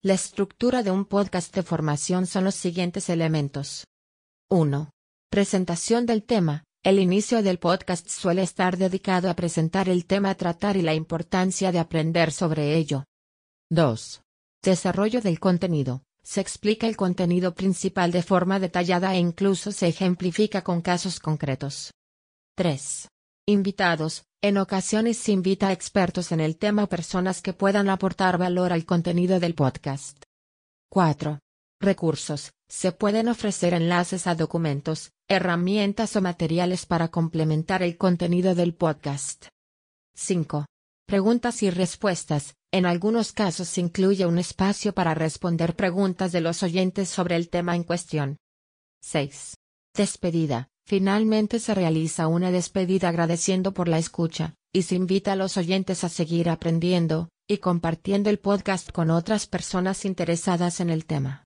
La estructura de un podcast de formación son los siguientes elementos. 1. Presentación del tema. El inicio del podcast suele estar dedicado a presentar el tema a tratar y la importancia de aprender sobre ello. 2. Desarrollo del contenido. Se explica el contenido principal de forma detallada e incluso se ejemplifica con casos concretos. 3. Invitados. En ocasiones se invita a expertos en el tema o personas que puedan aportar valor al contenido del podcast. 4. Recursos. Se pueden ofrecer enlaces a documentos, herramientas o materiales para complementar el contenido del podcast. 5. Preguntas y respuestas. En algunos casos se incluye un espacio para responder preguntas de los oyentes sobre el tema en cuestión. 6. Despedida. Finalmente se realiza una despedida agradeciendo por la escucha, y se invita a los oyentes a seguir aprendiendo, y compartiendo el podcast con otras personas interesadas en el tema.